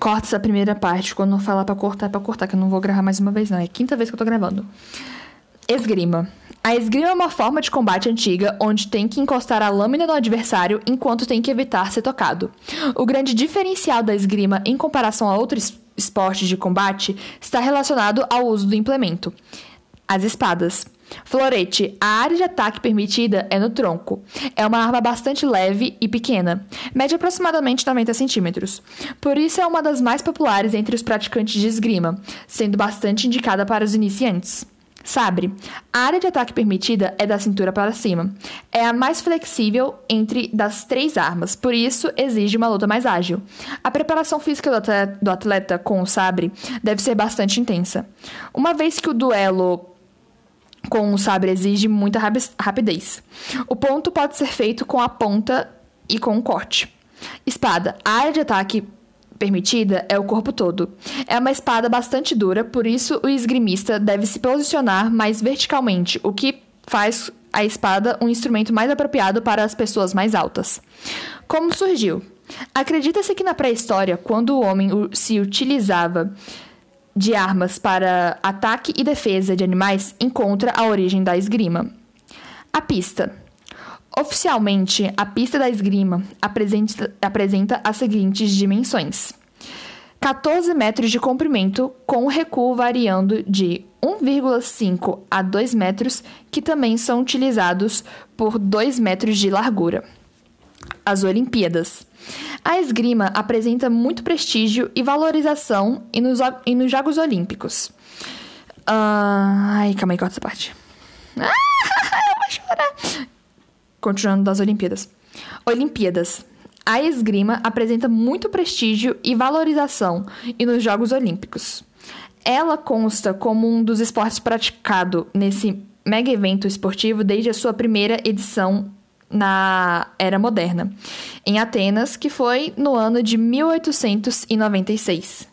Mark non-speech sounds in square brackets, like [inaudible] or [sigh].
Corta essa primeira parte. Quando eu falar pra cortar, é pra cortar, que eu não vou gravar mais uma vez, não. É a quinta vez que eu tô gravando. Esgrima. A esgrima é uma forma de combate antiga onde tem que encostar a lâmina no adversário enquanto tem que evitar ser tocado. O grande diferencial da esgrima em comparação a outros esportes de combate está relacionado ao uso do implemento. As espadas. Florete. A área de ataque permitida é no tronco. É uma arma bastante leve e pequena, mede aproximadamente 90 centímetros. Por isso é uma das mais populares entre os praticantes de esgrima, sendo bastante indicada para os iniciantes. Sabre. A área de ataque permitida é da cintura para cima. É a mais flexível entre das três armas, por isso exige uma luta mais ágil. A preparação física do atleta, do atleta com o sabre deve ser bastante intensa. Uma vez que o duelo com o sabre exige muita rapidez. O ponto pode ser feito com a ponta e com o corte. Espada. A área de ataque permitida é o corpo todo. É uma espada bastante dura, por isso o esgrimista deve se posicionar mais verticalmente, o que faz a espada um instrumento mais apropriado para as pessoas mais altas. Como surgiu? Acredita-se que na pré-história, quando o homem se utilizava de armas para ataque e defesa de animais, encontra a origem da esgrima. A pista. Oficialmente, a pista da esgrima apresenta, apresenta as seguintes dimensões: 14 metros de comprimento, com recuo variando de 1,5 a 2 metros, que também são utilizados por 2 metros de largura. As Olimpíadas. A esgrima apresenta muito prestígio e valorização e nos, e nos Jogos Olímpicos. Uh, ai, calma aí, corta essa parte. [laughs] Ah, eu vou chorar. Continuando das Olimpíadas. Olimpíadas. A esgrima apresenta muito prestígio e valorização e nos Jogos Olímpicos. Ela consta como um dos esportes praticado nesse mega evento esportivo desde a sua primeira edição na Era Moderna, em Atenas, que foi no ano de 1896.